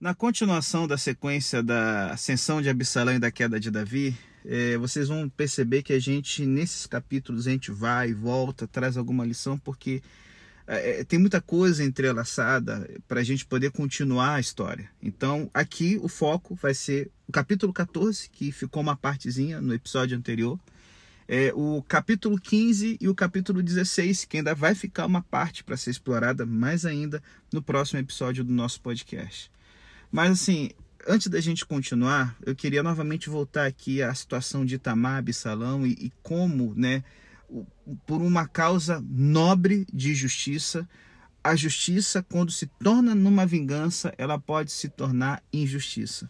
Na continuação da sequência da ascensão de Absalão e da queda de Davi, é, vocês vão perceber que a gente, nesses capítulos, a gente vai e volta, traz alguma lição, porque é, é tem muita coisa entrelaçada para a gente poder continuar a história. Então, aqui o foco vai ser o capítulo 14, que ficou uma partezinha no episódio anterior, é, o capítulo 15 e o capítulo 16, que ainda vai ficar uma parte para ser explorada mais ainda no próximo episódio do nosso podcast. Mas assim, antes da gente continuar, eu queria novamente voltar aqui à situação de Itamar Absalão e, e como, né, por uma causa nobre de justiça, a justiça, quando se torna numa vingança, ela pode se tornar injustiça.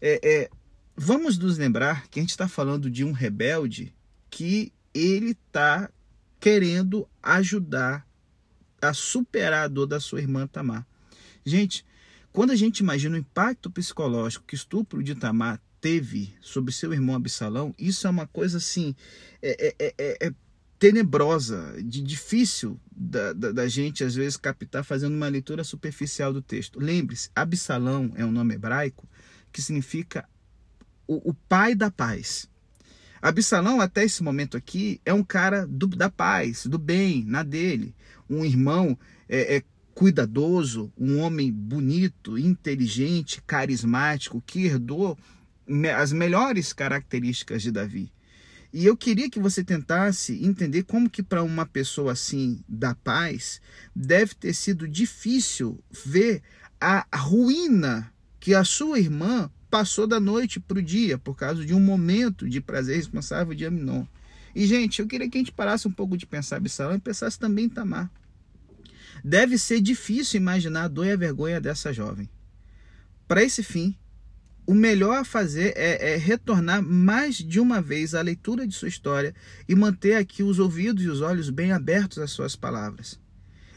É, é, vamos nos lembrar que a gente está falando de um rebelde que ele está querendo ajudar a superar a dor da sua irmã Tamar. Gente, quando a gente imagina o impacto psicológico que o estupro de Tamar teve sobre seu irmão Absalão, isso é uma coisa assim é, é, é, é tenebrosa, de difícil da, da, da, gente às vezes captar fazendo uma leitura superficial do texto. Lembre-se, Absalão é um nome hebraico que significa o, o pai da paz. Absalão, até esse momento aqui, é um cara do, da paz, do bem, na dele. Um irmão é, é cuidadoso, um homem bonito, inteligente, carismático, que herdou as melhores características de Davi. E eu queria que você tentasse entender como que para uma pessoa assim da paz deve ter sido difícil ver a ruína que a sua irmã passou da noite para o dia por causa de um momento de prazer responsável de Aminon. E gente, eu queria que a gente parasse um pouco de pensar Absalão e pensasse também em Tamar. Deve ser difícil imaginar a dor e a vergonha dessa jovem. Para esse fim, o melhor a fazer é, é, retornar mais de uma vez à leitura de sua história e manter aqui os ouvidos e os olhos bem abertos às suas palavras.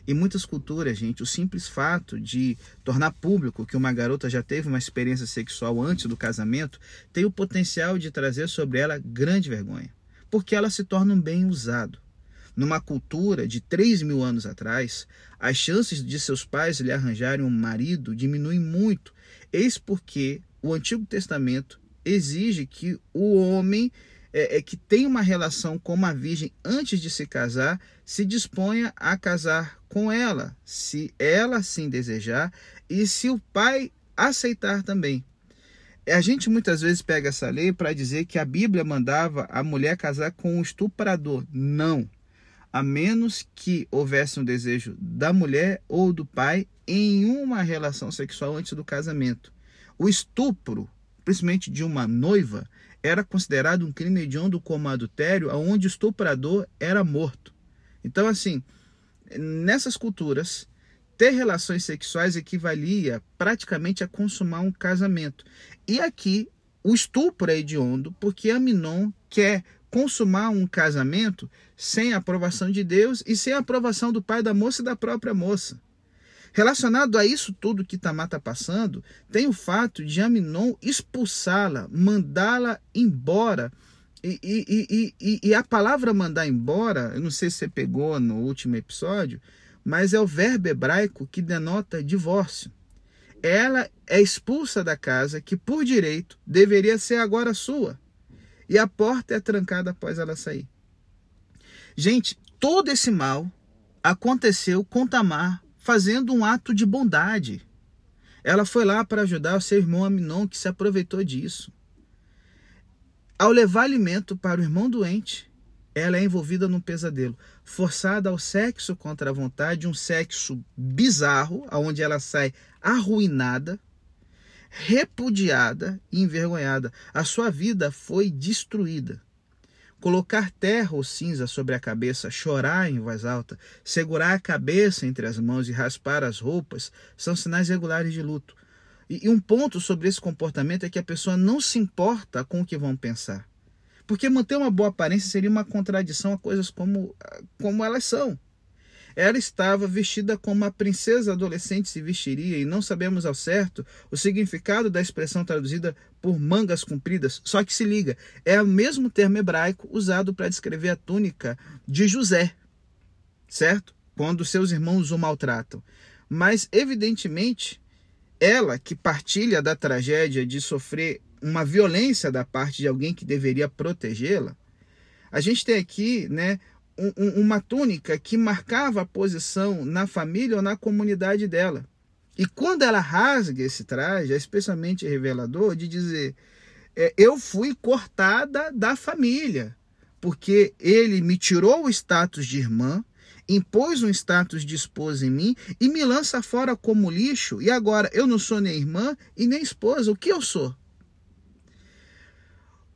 Em muitas culturas, gente, o simples fato de tornar público que uma garota já teve uma experiência sexual antes do casamento tem o potencial de trazer sobre ela grande vergonha, porque ela se torna um bem usado. Numa cultura de 3 mil anos atrás, as chances de seus pais lhe arranjarem um marido diminuem muito. Eis porque o Antigo Testamento exige que o homem é, é, que tem uma relação com uma virgem antes de se casar se disponha a casar com ela, se ela assim desejar e se o pai aceitar também. A gente muitas vezes pega essa lei para dizer que a Bíblia mandava a mulher casar com um estuprador. Não a menos que houvesse um desejo da mulher ou do pai em uma relação sexual antes do casamento. O estupro, principalmente de uma noiva, era considerado um crime hediondo como adultério, onde o estuprador era morto. Então, assim, nessas culturas, ter relações sexuais equivalia praticamente a consumar um casamento. E aqui, o estupro é hediondo porque Aminon quer consumar um casamento sem a aprovação de Deus e sem a aprovação do pai da moça e da própria moça. Relacionado a isso tudo que Tamar está passando, tem o fato de Aminon expulsá-la, mandá-la embora. E, e, e, e, a palavra mandar embora, eu não sei se você pegou no último episódio, mas é o verbo hebraico que denota divórcio. Ela é expulsa da casa que, por direito, deveria ser agora sua e a porta é trancada após ela sair. Gente, todo esse mal aconteceu com Tamar fazendo um ato de bondade. Ela foi lá para ajudar o seu irmão Aminon, que se aproveitou disso. Ao levar alimento para o irmão doente, ela é envolvida num pesadelo, forçada ao sexo contra a vontade, um sexo bizarro, onde ela sai arruinada, repudiada e envergonhada. A sua vida foi destruída. Colocar terra ou cinza sobre a cabeça, chorar em voz alta, segurar a cabeça entre as mãos e raspar as roupas são sinais regulares de luto. E, um ponto sobre esse comportamento é que a pessoa não se importa com o que vão pensar. Porque manter uma boa aparência seria uma contradição a coisas como, como elas são. Ela estava vestida como uma princesa adolescente se vestiria e não sabemos ao certo o significado da expressão traduzida por mangas compridas. Só que se liga, é o mesmo termo hebraico usado para descrever a túnica de José, certo? Quando seus irmãos o maltratam. Mas, evidentemente, ela que partilha da tragédia de sofrer uma violência da parte de alguém que deveria protegê-la, a gente tem aqui né, um, uma túnica que marcava a posição na família ou na comunidade dela. E quando ela rasga esse traje, é especialmente revelador de dizer: é, eu fui cortada da família, porque ele me tirou o status de irmã, impôs um status de esposa em mim e me lança fora como lixo. E agora eu não sou nem irmã e nem esposa. O que eu sou?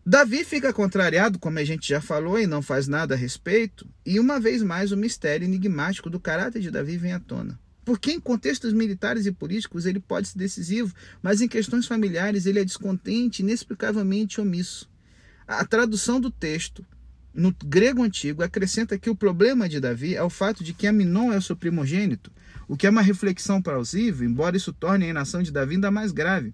Davi fica contrariado, como a gente já falou, e não faz nada a respeito, e uma vez mais o mistério enigmático do caráter de Davi vem à tona. Porque em contextos militares e políticos ele pode ser decisivo, mas em questões familiares ele é descontente, inexplicavelmente omisso. A tradução do texto no grego antigo acrescenta que o problema de Davi é o fato de que Aminon é o seu primogênito, o que é uma reflexão plausível, embora isso torne a inação de Davi ainda mais grave.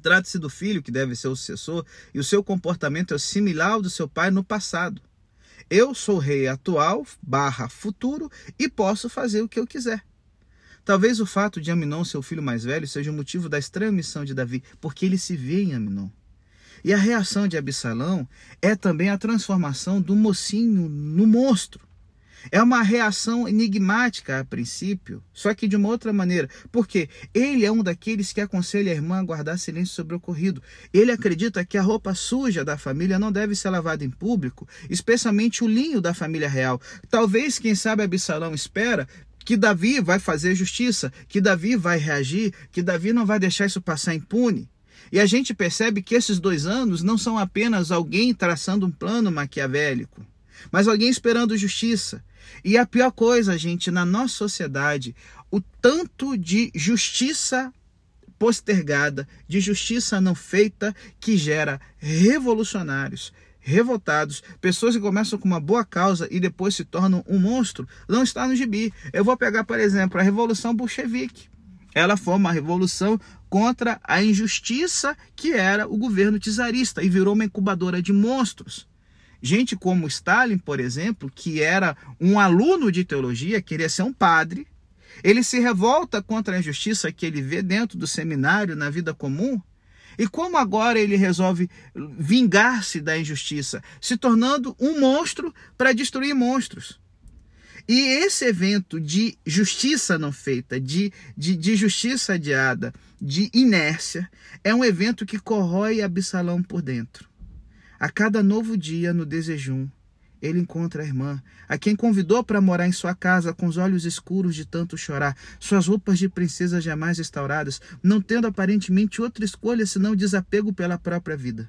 Trata-se do filho que deve ser o sucessor e o seu comportamento é similar ao do seu pai no passado. Eu sou rei atual, barra futuro, e posso fazer o que eu quiser. Talvez o fato de Aminon ser o filho mais velho seja o motivo da estranha missão de Davi, porque ele se vê em Aminon. E a reação de Absalão é também a transformação do mocinho no monstro. É uma reação enigmática a princípio, só que de uma outra maneira, porque ele é um daqueles que aconselha a irmã a guardar silêncio sobre o ocorrido. Ele acredita que a roupa suja da família não deve ser lavada em público, especialmente o linho da família real. Talvez, quem sabe, Absalão espera que Davi vai fazer justiça, que Davi vai reagir, que Davi não vai deixar isso passar impune. E a gente percebe que esses dois anos não são apenas alguém traçando um plano maquiavélico, mas alguém esperando justiça, e a pior coisa, gente, na nossa sociedade, o tanto de justiça postergada, de justiça não feita, que gera revolucionários, revoltados, pessoas que começam com uma boa causa e depois se tornam um monstro, não está no gibi. Eu vou pegar, por exemplo, a Revolução Bolchevique. Ela foi uma revolução contra a injustiça que era o governo czarista e virou uma incubadora de monstros. Gente como Stalin, por exemplo, que era um aluno de teologia, queria ser um padre, ele se revolta contra a injustiça que ele vê dentro do seminário, na vida comum. E como agora ele resolve vingar-se da injustiça, se tornando um monstro para destruir monstros. E esse evento de justiça não feita, de, de, de justiça adiada, de inércia, é um evento que corrói Absalão por dentro. A cada novo dia no desejum, ele encontra a irmã, a quem convidou para morar em sua casa com os olhos escuros de tanto chorar, suas roupas de princesa jamais restauradas, não tendo aparentemente outra escolha senão desapego pela própria vida.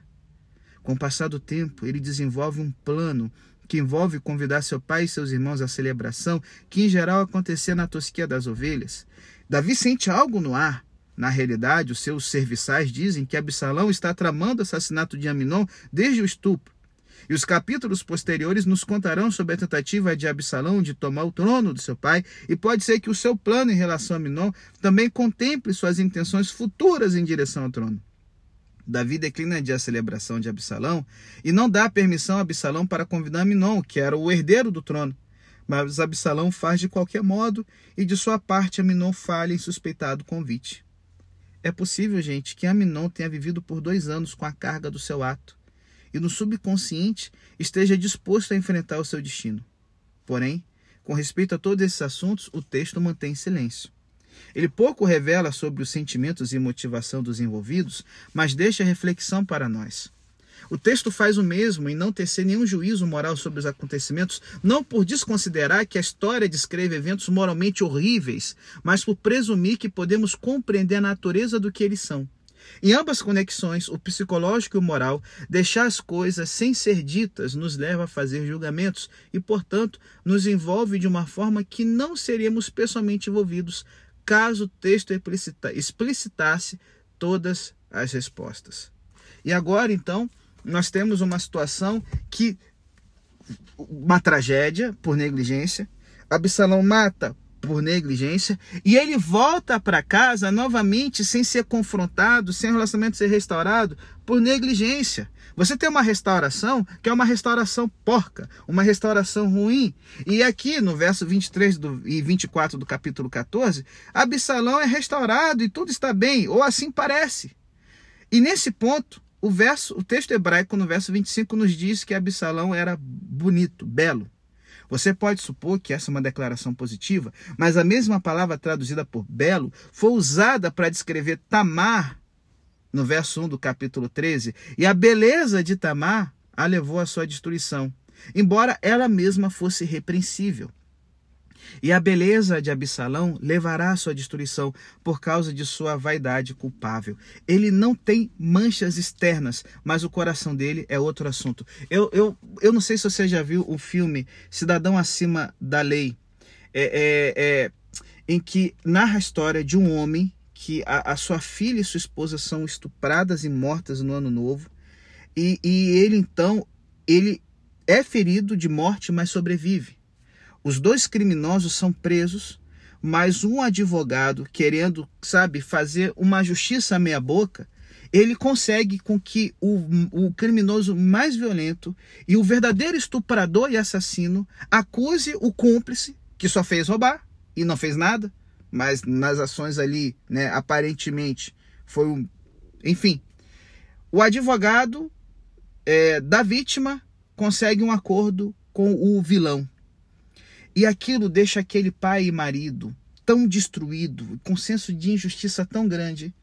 Com o passar do tempo, ele desenvolve um plano que envolve convidar seu pai e seus irmãos à celebração, que em geral acontecia na tosquia das ovelhas. Davi sente algo no ar, na realidade, os seus serviçais dizem que Absalão está tramando o assassinato de Aminon desde o estupro. E os capítulos posteriores nos contarão sobre a tentativa de Absalão de tomar o trono do seu pai, e pode ser que o seu plano em relação a Aminon também contemple suas intenções futuras em direção ao trono. Davi declina de a celebração de Absalão e não dá permissão a Absalão para convidar Aminon, que era o herdeiro do trono. Mas Absalão faz de qualquer modo e de sua parte Aminon falha em suspeitado convite. É possível, gente, que Aminon tenha vivido por dois anos com a carga do seu ato e no subconsciente esteja disposto a enfrentar o seu destino. Porém, com respeito a todos esses assuntos, o texto mantém silêncio. Ele pouco revela sobre os sentimentos e motivação dos envolvidos, mas deixa reflexão para nós. O texto faz o mesmo em não tecer nenhum juízo moral sobre os acontecimentos, não por desconsiderar que a história descreve eventos moralmente horríveis, mas por presumir que podemos compreender a natureza do que eles são. Em ambas conexões, o psicológico e o moral, deixar as coisas sem ser ditas nos leva a fazer julgamentos e, portanto, nos envolve de uma forma que não seríamos pessoalmente envolvidos caso o texto explicitasse todas as respostas. E agora, então, nós temos uma situação que uma tragédia por negligência. Absalão mata por negligência, e ele volta para casa novamente sem ser confrontado, sem o relacionamento ser restaurado por negligência. Você tem uma restauração que é uma restauração porca, uma restauração ruim. E aqui no verso 23 do, e 24 do capítulo 14, Absalão é restaurado e tudo está bem, ou assim parece. E nesse ponto, o verso, o texto hebraico no verso 25 nos diz que Absalão era bonito, belo. Você pode supor que essa é uma declaração positiva, mas a mesma palavra traduzida por belo foi usada para descrever Tamar no verso 1 do capítulo 13, e a beleza de Tamar a levou à sua destruição, embora ela mesma fosse repreensível. E a beleza de Absalão levará à sua destruição por causa de sua vaidade culpável. Ele não tem manchas externas, mas o coração dele é outro assunto. Eu, eu, eu não sei se você já viu o filme Cidadão Acima da Lei, é, é, é, em que narra a história de um homem que a, a, sua filha e sua esposa são estupradas e mortas no ano novo. E, e ele então, ele é ferido de morte, mas sobrevive. Os dois criminosos são presos, mas um advogado, querendo, sabe, fazer uma justiça meia boca, ele consegue com que o, o criminoso mais violento e o verdadeiro estuprador e assassino acuse o cúmplice, que só fez roubar e não fez nada, mas nas ações ali, né, aparentemente, foi um. Enfim, o advogado é, da vítima consegue um acordo com o vilão. E aquilo deixa aquele pai e marido tão destruído, com senso de injustiça tão grande,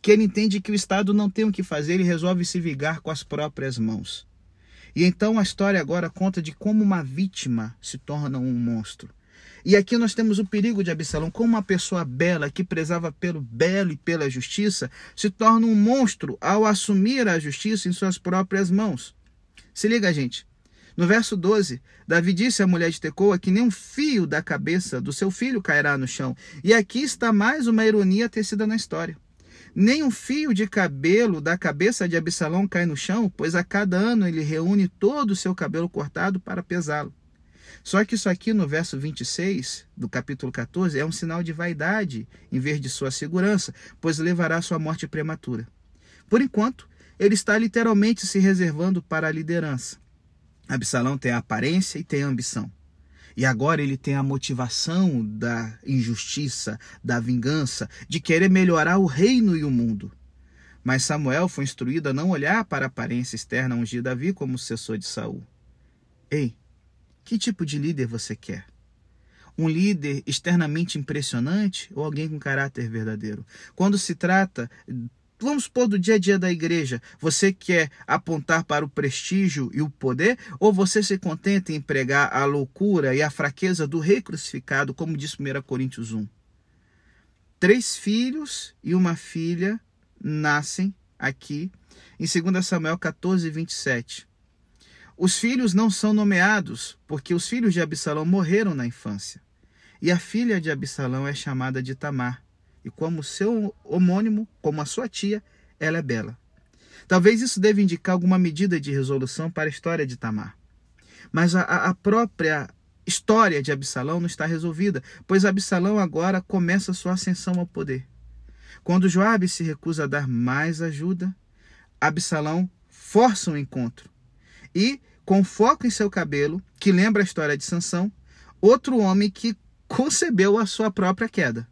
que ele entende que o Estado não tem o que fazer e resolve se vingar com as próprias mãos. E então a história agora conta de como uma vítima se torna um monstro. E aqui nós temos o perigo de Absalão, como uma pessoa bela que prezava pelo belo e pela justiça, se torna um monstro ao assumir a justiça em suas próprias mãos. Se liga, gente. No verso 12, Davi disse à mulher de Tecoa que nem um fio da cabeça do seu filho cairá no chão. E aqui está mais uma ironia tecida na história. Nem um fio de cabelo da cabeça de Absalão cai no chão, pois a cada ano ele reúne todo o seu cabelo cortado para pesá-lo. Só que isso aqui no verso 26 do capítulo 14 é um sinal de vaidade em vez de sua segurança, pois levará à sua morte prematura. Por enquanto, ele está literalmente se reservando para a liderança. Absalão tem a aparência e tem a ambição. E agora ele tem a motivação da injustiça, da vingança, de querer melhorar o reino e o mundo. Mas Samuel foi instruído a não olhar para a aparência externa ungir Davi como sucessor de Saul. Ei, que tipo de líder você quer? Um líder externamente impressionante ou alguém com caráter verdadeiro? Quando se trata, vamos supor, do dia a dia da igreja, você quer apontar para o prestígio e o poder ou você se contenta em pregar a loucura e a fraqueza do rei crucificado, como diz 1 Coríntios 1? Três filhos e uma filha nascem aqui em 2 Samuel 14, 27. Os filhos não são nomeados, porque os filhos de Absalão morreram na infância. E a filha de Absalão é chamada de Tamar. E como seu homônimo, como a sua tia, ela é bela. Talvez isso deva indicar alguma medida de resolução para a história de Tamar. Mas a, a própria história de Absalão não está resolvida, pois Absalão agora começa sua ascensão ao poder. Quando Joabe se recusa a dar mais ajuda, Absalão força um encontro. E com foco em seu cabelo, que lembra a história de Sansão, outro homem que concebeu a sua própria queda.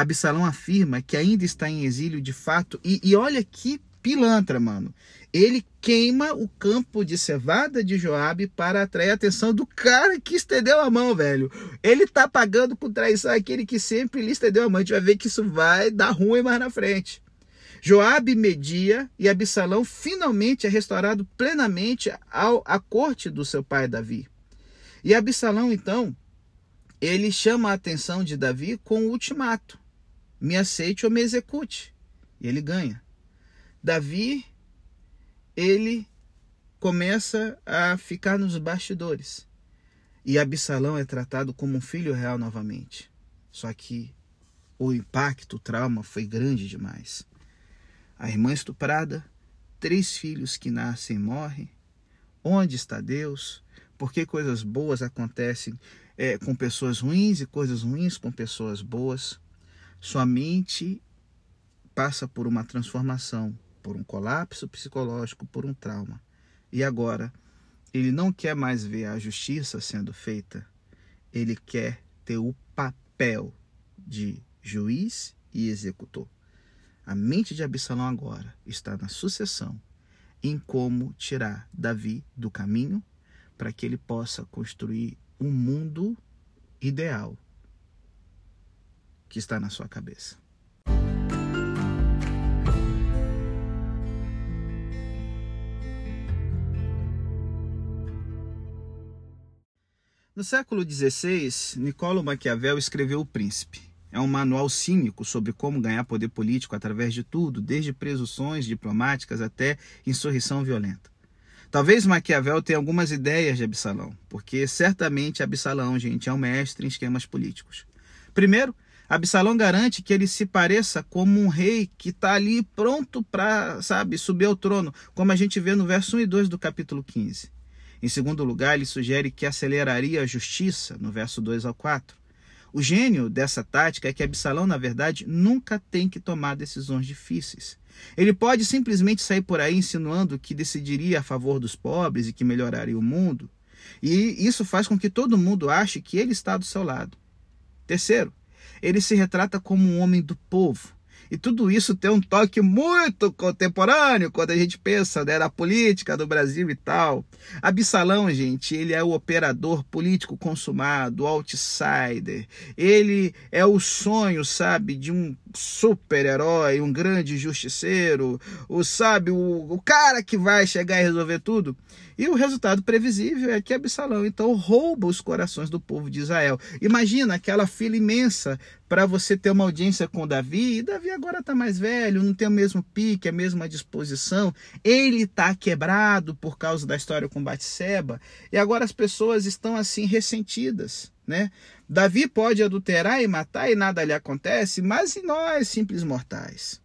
Absalão afirma que ainda está em exílio de fato, e, e olha que pilantra, mano. Ele queima o campo de cevada de Joabe para atrair a atenção do cara que estendeu a mão, velho. Ele tá pagando com traição aquele que sempre lhe estendeu a mão. A gente vai ver que isso vai dar ruim mais na frente. Joabe media e Absalão finalmente é restaurado plenamente ao, à corte do seu pai Davi. E Absalão, então, ele chama a atenção de Davi com o ultimato: me aceite ou me execute. E ele ganha. Davi, ele começa a ficar nos bastidores. E Absalão é tratado como um filho real novamente. Só que o impacto, o trauma foi grande demais a irmã estuprada, três filhos que nascem e morrem. Onde está Deus? Por que coisas boas acontecem é, com pessoas ruins e coisas ruins com pessoas boas. Sua mente passa por uma transformação, por um colapso psicológico, por um trauma. E agora, ele não quer mais ver a justiça sendo feita, ele quer ter o papel de juiz e executor. A mente de Absalão agora está na sucessão em como tirar Davi do caminho para que ele possa construir um mundo ideal que está na sua cabeça. No século XVI, Niccolo Maquiavel escreveu O Príncipe. É um manual cínico sobre como ganhar poder político através de tudo, desde presunções diplomáticas até insurreição violenta. Talvez Maquiavel tenha algumas ideias de Absalão, porque certamente Absalão, gente, é um mestre em esquemas políticos. Primeiro, Absalão garante que ele se pareça como um rei que está ali pronto para, sabe, subir ao trono, como a gente vê no verso 1 e 2 do capítulo 15. Em segundo lugar, ele sugere que aceleraria a justiça, no verso 2 ao 4. O gênio dessa tática é que Absalão, na verdade, nunca tem que tomar decisões difíceis. Ele pode simplesmente sair por aí insinuando que decidiria a favor dos pobres e que melhoraria o mundo, e isso faz com que todo mundo ache que ele está do seu lado. Terceiro, ele se retrata como um homem do povo, e tudo isso tem um toque muito contemporâneo quando a gente pensa né, na política do Brasil e tal. Absalão, gente, ele é o operador político consumado, outsider. Ele é o sonho, sabe, de um super-herói, um grande justiceiro, o sabe, o, o cara que vai chegar e resolver tudo. E o resultado previsível é que Absalão então rouba os corações do povo de Israel. Imagina aquela fila imensa para você ter uma audiência com Davi, e Davi agora está mais velho, não tem o mesmo pique, a mesma disposição, ele está quebrado por causa da história com Batseba, e agora as pessoas estão assim ressentidas, né? Davi pode adulterar e matar e nada lhe acontece, mas e nós, simples mortais?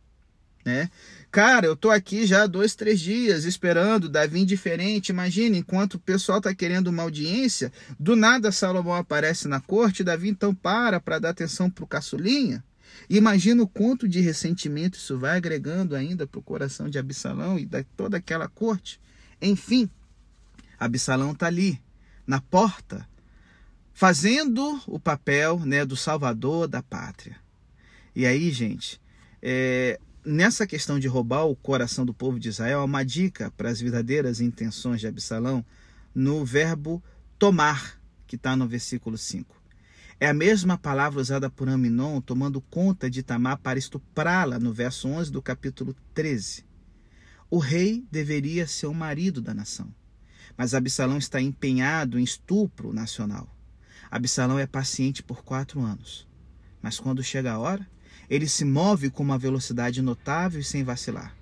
Né? Cara, eu tô aqui já dois, três dias esperando Davi indiferente. Imagina, enquanto o pessoal tá querendo uma audiência, do nada Salomão aparece na corte, Davi então para para dar atenção pro caçulinha. Imagina o quanto de ressentimento isso vai agregando ainda pro coração de Absalão e da toda aquela corte. Enfim, Absalão tá ali, na porta, fazendo o papel né, do salvador da pátria. E aí, gente, é, nessa questão de roubar o coração do povo de Israel, há uma dica para as verdadeiras intenções de Absalão no verbo tomar, que está no versículo 5. É a mesma palavra usada por Aminon tomando conta de Tamar para estuprá-la no verso 11 do capítulo 13. O rei deveria ser o marido da nação, mas Absalão está empenhado em estupro nacional. Absalão é paciente por quatro anos, mas quando chega a hora, ele se move com uma velocidade notável e sem vacilar.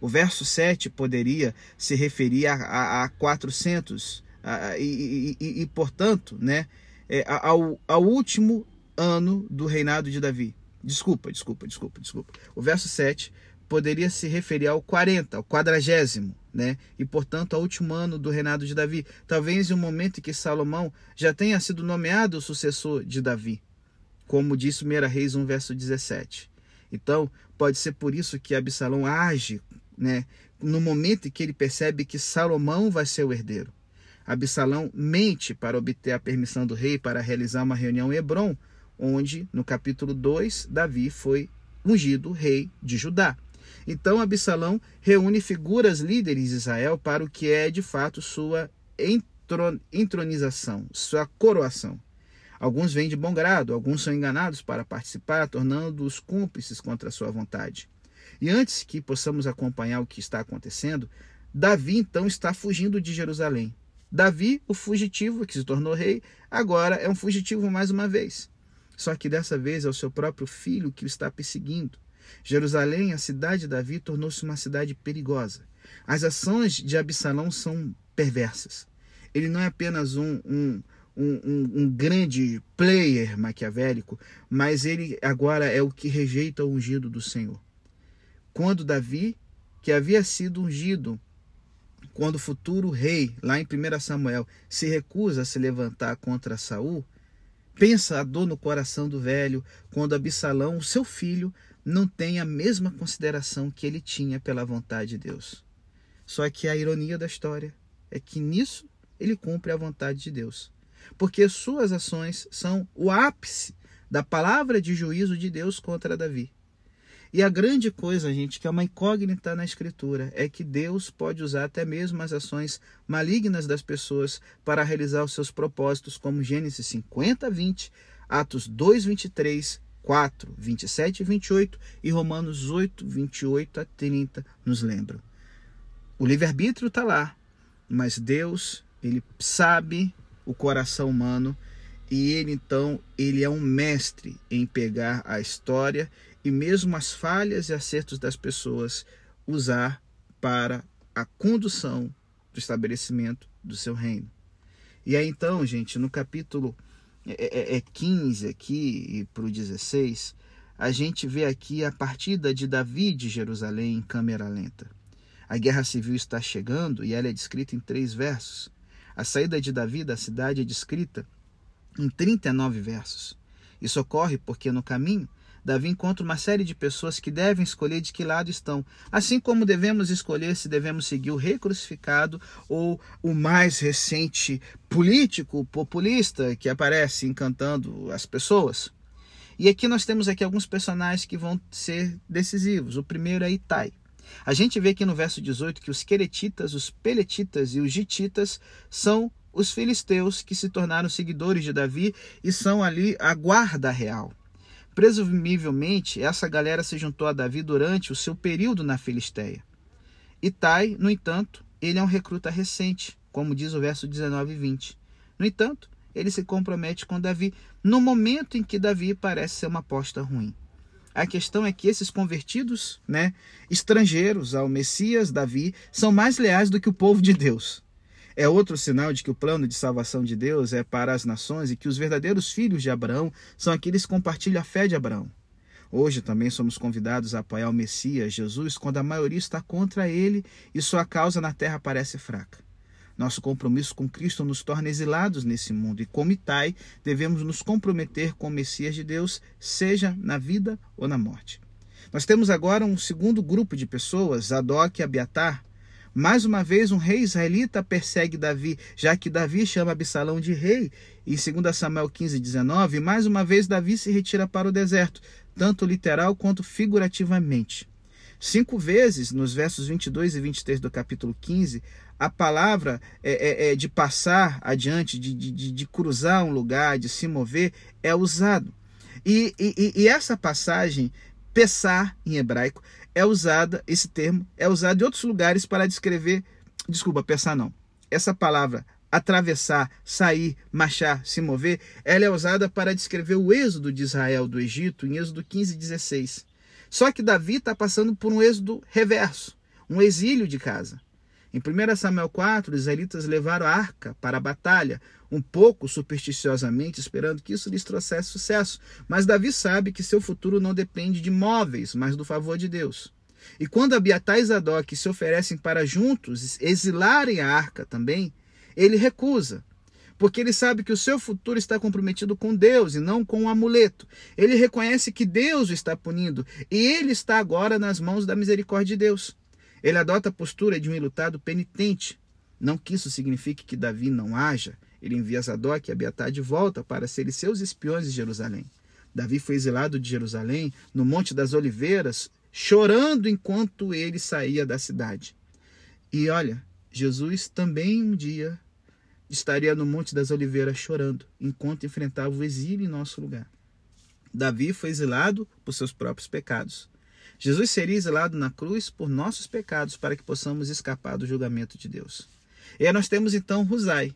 O verso 7 poderia se referir a, a, a 400 a, e, e, e, portanto, né, é, ao, ao último ano do reinado de Davi. Desculpa, desculpa, desculpa, desculpa. O verso 7 poderia se referir ao 40, ao quadragésimo, né? E portanto ao último ano do reinado de Davi. Talvez em um momento em que Salomão já tenha sido nomeado o sucessor de Davi como disse 1 Reis 1, verso 17. Então, pode ser por isso que Absalão age né, no momento em que ele percebe que Salomão vai ser o herdeiro. Absalão mente para obter a permissão do rei para realizar uma reunião em Hebron, onde, no capítulo 2, Davi foi ungido rei de Judá. Então, Absalão reúne figuras líderes de Israel para o que é de fato sua entronização, sua coroação. Alguns vêm de bom grado, alguns são enganados para participar, tornando-os cúmplices contra sua vontade. E antes que possamos acompanhar o que está acontecendo, Davi então está fugindo de Jerusalém. Davi, o fugitivo que se tornou rei, agora é um fugitivo mais uma vez. Só que dessa vez é o seu próprio filho que o está perseguindo. Jerusalém, a cidade de Davi, tornou-se uma cidade perigosa. As ações de Absalão são perversas. Ele não é apenas um, um um, um, grande player maquiavélico, mas ele agora é o que rejeita o ungido do Senhor. Quando Davi, que havia sido ungido, quando o futuro rei, lá em 1 Samuel, se recusa a se levantar contra Saul, Pensa a dor no coração do velho quando Absalão, o seu filho, não tem a mesma consideração que ele tinha pela vontade de Deus. Só que a ironia da história é que nisso ele cumpre a vontade de Deus. Porque suas ações são o ápice da palavra de juízo de Deus contra Davi. E a grande coisa, gente, que é uma incógnita na Escritura, é que Deus pode usar até mesmo as ações malignas das pessoas para realizar os seus propósitos, como Gênesis 50, 20, Atos 2, 23, 4, 27 e 28 e Romanos 8, 28 a 30 nos lembram. O livre-arbítrio está lá, mas Deus, ele sabe o coração humano e ele então, ele é um mestre em pegar a história e mesmo as falhas e acertos das pessoas usar para a condução do estabelecimento do seu reino. E aí então, gente, no capítulo é, é 15 é aqui e para o 16, a gente vê aqui a partida de Davi de Jerusalém em câmera lenta. A guerra civil está chegando e ela é descrita em três versos. A saída de Davi da cidade é descrita em 39 versos. Isso ocorre porque no caminho Davi encontra uma série de pessoas que devem escolher de que lado estão, assim como devemos escolher se devemos seguir o rei crucificado ou o mais recente político populista que aparece encantando as pessoas. E aqui nós temos aqui alguns personagens que vão ser decisivos. O primeiro é Itai. A gente vê aqui no verso 18 que os queretitas, os peletitas e os gititas são os filisteus que se tornaram seguidores de Davi e são ali a guarda real. Presumivelmente, essa galera se juntou a Davi durante o seu período na Filisteia. Itai, no entanto, ele é um recruta recente, como diz o verso 19 e 20. No entanto, ele se compromete com Davi no momento em que Davi parece ser uma aposta ruim. A questão é que esses convertidos, né, estrangeiros ao Messias Davi, são mais leais do que o povo de Deus. É outro sinal de que o plano de salvação de Deus é para as nações e que os verdadeiros filhos de Abraão são aqueles que compartilham a fé de Abraão. Hoje também somos convidados a apoiar o Messias, Jesus, quando a maioria está contra ele e sua causa na terra parece fraca. Nosso compromisso com Cristo nos torna exilados nesse mundo e, como Itai, devemos nos comprometer com o Messias de Deus, seja na vida ou na morte. Nós temos agora um segundo grupo de pessoas, Zadok e Abiatar, mais uma vez, um rei israelita persegue Davi, já que Davi chama Absalão de rei. Em 2 Samuel 15, 19, mais uma vez Davi se retira para o deserto, tanto literal quanto figurativamente. Cinco vezes, nos versos 22 e 23 do capítulo 15, a palavra é, é, é de passar adiante, de, de, de, cruzar um lugar, de se mover, é usado. E, e, e essa passagem, Pessar em hebraico, é usada, esse termo é usado em outros lugares para descrever, desculpa, pensar não. Essa palavra atravessar, sair, marchar, se mover, ela é usada para descrever o êxodo de Israel do Egito em Êxodo 15, 16. Só que Davi está passando por um êxodo reverso, um exílio de casa. Em 1 Samuel 4, os israelitas levaram a arca para a batalha, um pouco supersticiosamente, esperando que isso lhes trouxesse sucesso. Mas Davi sabe que seu futuro não depende de móveis, mas do favor de Deus. E quando Abiatar e Zadok se oferecem para juntos exilarem a arca também, ele recusa, porque ele sabe que o seu futuro está comprometido com Deus e não com o um amuleto. Ele reconhece que Deus o está punindo e ele está agora nas mãos da misericórdia de Deus. Ele adota a postura de um ilutado penitente. Não que isso signifique que Davi não haja. Ele envia Zadok e Abiatar de volta para serem seus espiões em Jerusalém. Davi foi exilado de Jerusalém, no Monte das Oliveiras, chorando enquanto ele saía da cidade. E olha, Jesus também um dia estaria no Monte das Oliveiras chorando, enquanto enfrentava o exílio em nosso lugar. Davi foi exilado por seus próprios pecados. Jesus seria exilado na cruz por nossos pecados para que possamos escapar do julgamento de Deus. E aí nós temos então Uzai.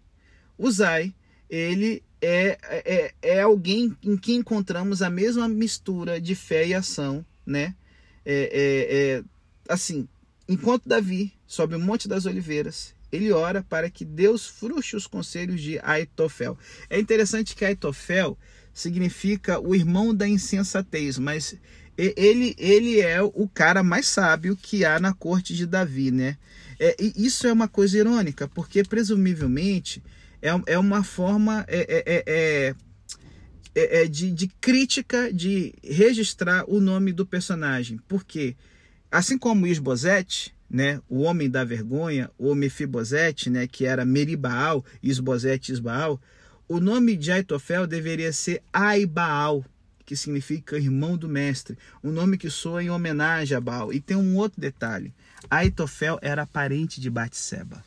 Uzai, ele é, é, é alguém em que encontramos a mesma mistura de fé e ação, né? É, é, é, assim, enquanto Davi sobe o Monte das Oliveiras, ele ora para que Deus frustre os conselhos de Aitofel. É interessante que Aitofel significa o irmão da insensatez, mas ele, ele é o cara mais sábio que há na corte de Davi, né? É, e isso é uma coisa irônica, porque presumivelmente é, é uma forma. É, é, é, é, é, de, de crítica de registrar o nome do personagem. Por quê? Assim como Isbosete, né, o homem da vergonha, ou Mefibosete, né, que era Meribaal, Isbosete Isbaal, o nome de Aitofel deveria ser Aibaal, que significa irmão do mestre, um nome que soa em homenagem a Baal. E tem um outro detalhe: Aitofel era parente de Batseba.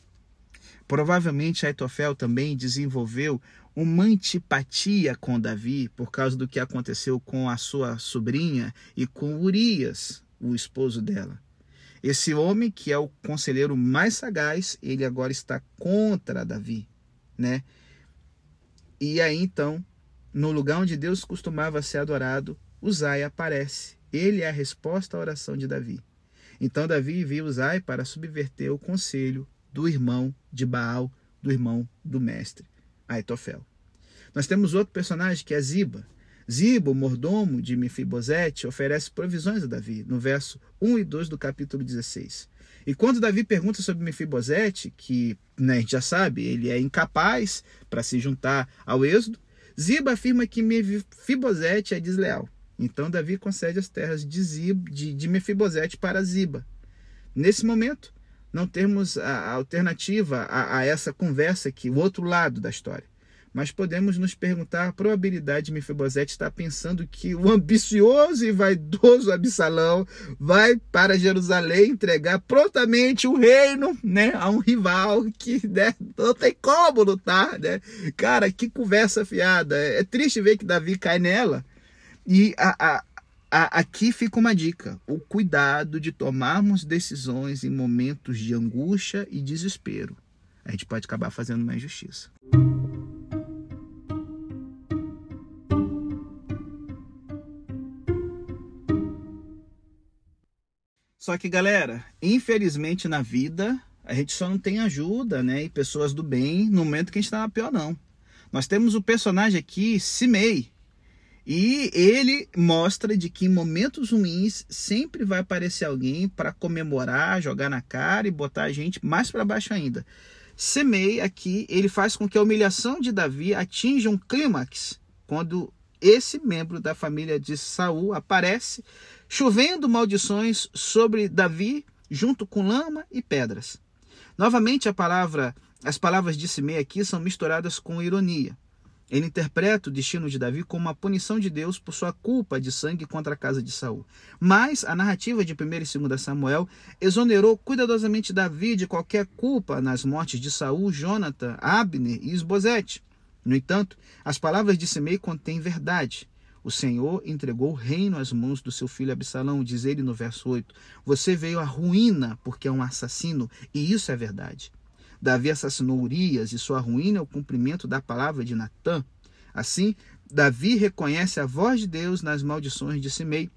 Provavelmente Aitofel também desenvolveu uma antipatia com Davi por causa do que aconteceu com a sua sobrinha e com Urias, o esposo dela. Esse homem, que é o conselheiro mais sagaz, ele agora está contra Davi, né? E aí então, no lugar onde Deus costumava ser adorado, Uzai aparece. Ele é a resposta à oração de Davi. Então Davi envia Uzai para subverter o conselho do irmão de Baal, do irmão do mestre, Aitofel. Nós temos outro personagem que é Ziba. Ziba, o mordomo de Mefibosete, oferece provisões a Davi, no verso 1 e 2 do capítulo 16. E quando Davi pergunta sobre Mefibosete, que né, a gente já sabe, ele é incapaz para se juntar ao êxodo, Ziba afirma que Mefibosete é desleal. Então Davi concede as terras de, Ziba, de, de Mefibosete para Ziba. Nesse momento, não termos a alternativa a, a essa conversa aqui, o outro lado da história. Mas podemos nos perguntar a probabilidade de Mefibosete estar pensando que o ambicioso e vaidoso Absalão vai para Jerusalém entregar prontamente o reino né, a um rival que né, não tem como lutar. Né? Cara, que conversa fiada. É triste ver que Davi cai nela. E a, a aqui fica uma dica: o cuidado de tomarmos decisões em momentos de angústia e desespero. A gente pode acabar fazendo uma injustiça. Só que, galera, infelizmente na vida, a gente só não tem ajuda, né? E pessoas do bem no momento que a gente está na pior, não. Nós temos o personagem aqui, Simei, e ele mostra de que em momentos ruins sempre vai aparecer alguém para comemorar, jogar na cara e botar a gente mais para baixo ainda. Semei aqui, ele faz com que a humilhação de Davi atinja um clímax quando esse membro da família de Saul aparece, chovendo maldições sobre Davi junto com lama e pedras. Novamente a palavra, as palavras de Simei aqui são misturadas com ironia. Ele interpreta o destino de Davi como uma punição de Deus por sua culpa de sangue contra a casa de Saul. Mas a narrativa de 1 e 2 Samuel exonerou cuidadosamente Davi de qualquer culpa nas mortes de Saul, Jonathan, Abner e Esbozete. No entanto, as palavras de Simei contêm verdade. O Senhor entregou o reino às mãos do seu filho Absalão, diz ele no verso 8. Você veio à ruína porque é um assassino, e isso é verdade. Davi assassinou Urias e sua ruína é o cumprimento da palavra de Natã. Assim, Davi reconhece a voz de Deus nas maldições de Simei,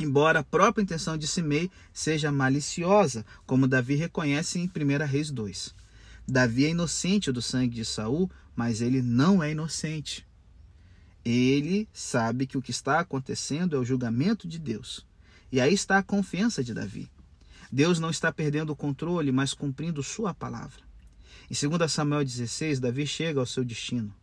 embora a própria intenção de Simei seja maliciosa, como Davi reconhece em 1 Reis 2. Davi é inocente do sangue de Saul, mas ele não é inocente. Ele sabe que o que está acontecendo é o julgamento de Deus. E aí está a confiança de Davi. Deus não está perdendo o controle, mas cumprindo sua palavra. Em 2 Samuel 16, Davi chega ao seu destino.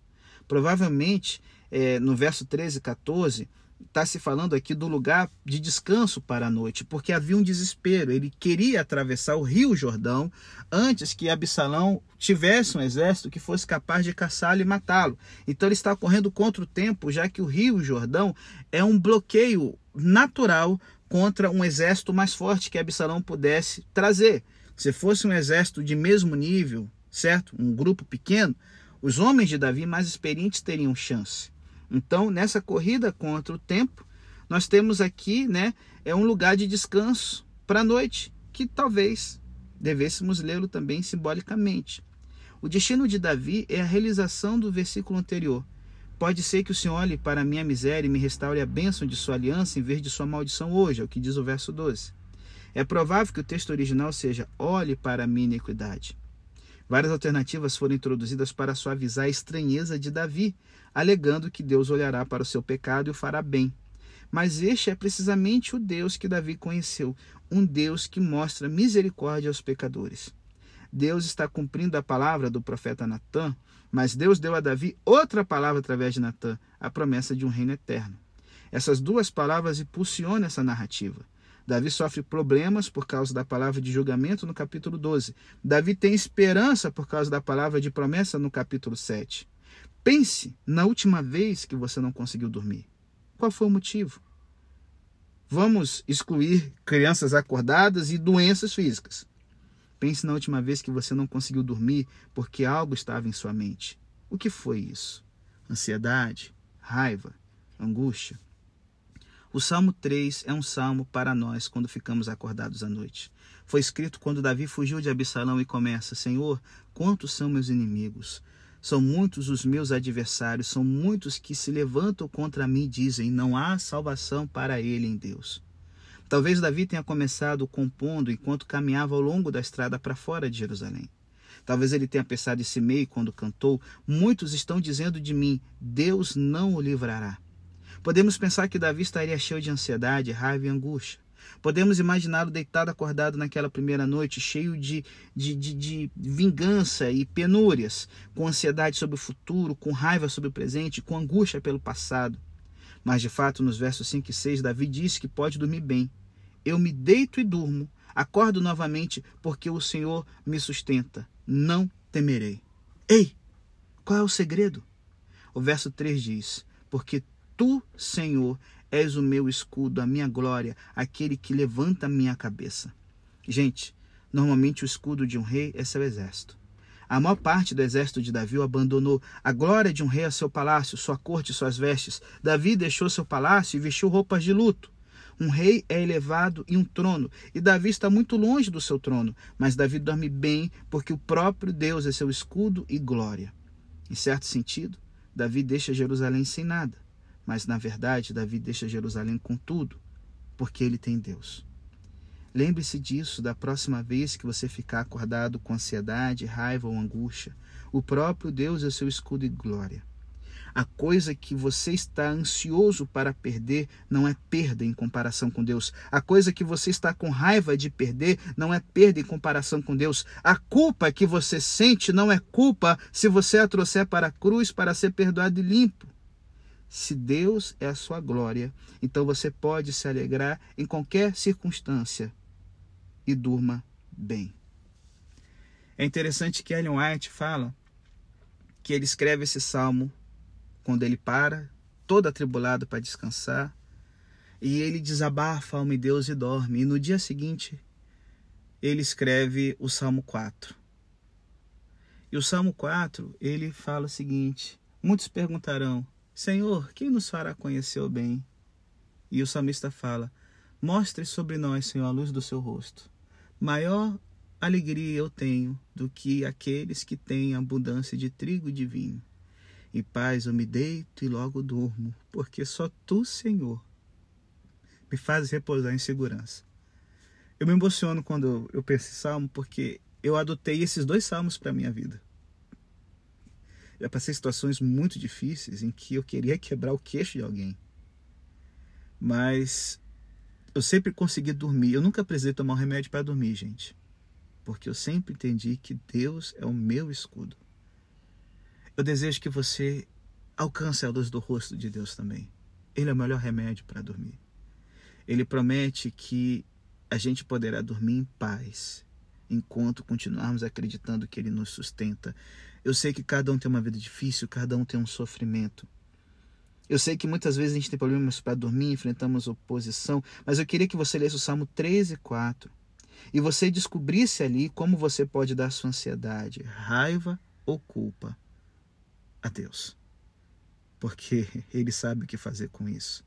Provavelmente, é, no verso 13 e 14, está se falando aqui do lugar de descanso para a noite, porque havia um desespero. Ele queria atravessar o rio Jordão antes que Absalão tivesse um exército que fosse capaz de caçá-lo e matá-lo. Então ele está correndo contra o tempo, já que o rio Jordão é um bloqueio natural contra um exército mais forte que Absalão pudesse trazer. Se fosse um exército de mesmo nível, certo? Um grupo pequeno, os homens de Davi mais experientes teriam chance. Então, nessa corrida contra o tempo, nós temos aqui, né, é um lugar de descanso para a noite, que talvez devêssemos lê-lo também simbolicamente. O destino de Davi é a realização do versículo anterior. Pode ser que o Senhor olhe para a minha miséria e me restaure a bênção de sua aliança em vez de sua maldição hoje, é o que diz o verso 12. É provável que o texto original seja: olhe para a minha iniquidade. Várias alternativas foram introduzidas para suavizar a estranheza de Davi, alegando que Deus olhará para o seu pecado e o fará bem. Mas este é precisamente o Deus que Davi conheceu, um Deus que mostra misericórdia aos pecadores. Deus está cumprindo a palavra do profeta Natã, mas Deus deu a Davi outra palavra através de Natã, a promessa de um reino eterno. Essas duas palavras impulsionam essa narrativa. Davi sofre problemas por causa da palavra de julgamento no capítulo 12. Davi tem esperança por causa da palavra de promessa no capítulo 7. Pense na última vez que você não conseguiu dormir. Qual foi o motivo? Vamos excluir crianças acordadas e doenças físicas. Pense na última vez que você não conseguiu dormir porque algo estava em sua mente. O que foi isso? Ansiedade? Raiva? Angústia? O Salmo 3 é um salmo para nós quando ficamos acordados à noite. Foi escrito quando Davi fugiu de Absalão e começa: Senhor, quantos são meus inimigos? São muitos os meus adversários, são muitos que se levantam contra mim e dizem: Não há salvação para ele em Deus. Talvez Davi tenha começado compondo enquanto caminhava ao longo da estrada para fora de Jerusalém. Talvez ele tenha pensado esse meio quando cantou: Muitos estão dizendo de mim: Deus não o livrará. Podemos pensar que Davi estaria cheio de ansiedade, raiva e angústia. Podemos imaginá-lo deitado acordado naquela primeira noite, cheio de, de, de, de, vingança e penúrias, com ansiedade sobre o futuro, com raiva sobre o presente, com angústia pelo passado. Mas de fato, nos versos 5 e 6, Davi diz que pode dormir bem. Eu me deito e durmo, acordo novamente, porque o Senhor me sustenta. Não temerei. Ei, qual é o segredo? O verso 3 diz: Porque tu, Senhor, és o meu escudo, a minha glória, aquele que levanta a minha cabeça. Gente, normalmente o escudo de um rei é seu exército. A maior parte do exército de Davi abandonou. A glória de um rei é seu palácio, sua corte e suas vestes. Davi deixou seu palácio e vestiu roupas de luto. Um rei é elevado em um trono, e Davi está muito longe do seu trono, mas Davi dorme bem, porque o próprio Deus é seu escudo e glória. Em certo sentido, Davi deixa Jerusalém sem nada. Mas na verdade, Davi deixa Jerusalém com tudo, porque ele tem Deus. Lembre-se disso da próxima vez que você ficar acordado com ansiedade, raiva ou angústia. O próprio Deus é seu escudo e glória. A coisa que você está ansioso para perder não é perda em comparação com Deus. A coisa que você está com raiva de perder não é perda em comparação com Deus. A culpa que você sente não é culpa se você a trouxer para a cruz para ser perdoado e limpo. Se Deus é a sua glória, então você pode se alegrar em qualquer circunstância e durma bem. É interessante que Ellen White fala que ele escreve esse salmo quando ele para, todo atribulado para descansar, e ele desabafa alma em Deus e dorme. E no dia seguinte, ele escreve o Salmo 4. E o Salmo 4, ele fala o seguinte: Muitos perguntarão: Senhor, quem nos fará conhecer o bem? E o salmista fala: Mostre sobre nós, Senhor, a luz do seu rosto. Maior alegria eu tenho do que aqueles que têm abundância de trigo e de vinho. Em paz eu me deito e logo durmo, porque só tu, Senhor, me fazes repousar em segurança. Eu me emociono quando eu penso em salmo, porque eu adotei esses dois salmos para a minha vida. Já passei situações muito difíceis em que eu queria quebrar o queixo de alguém. Mas eu sempre consegui dormir. Eu nunca precisei tomar um remédio para dormir, gente. Porque eu sempre entendi que Deus é o meu escudo. Eu desejo que você alcance a luz do rosto de Deus também. Ele é o melhor remédio para dormir. Ele promete que a gente poderá dormir em paz enquanto continuarmos acreditando que Ele nos sustenta eu sei que cada um tem uma vida difícil, cada um tem um sofrimento. Eu sei que muitas vezes a gente tem problemas para dormir, enfrentamos oposição, mas eu queria que você lesse o Salmo 13 e 4 e você descobrisse ali como você pode dar sua ansiedade, raiva ou culpa a Deus. Porque Ele sabe o que fazer com isso.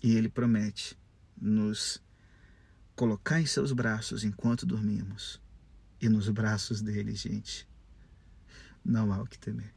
E Ele promete nos colocar em seus braços enquanto dormimos. E nos braços dele, gente, 生を着てね。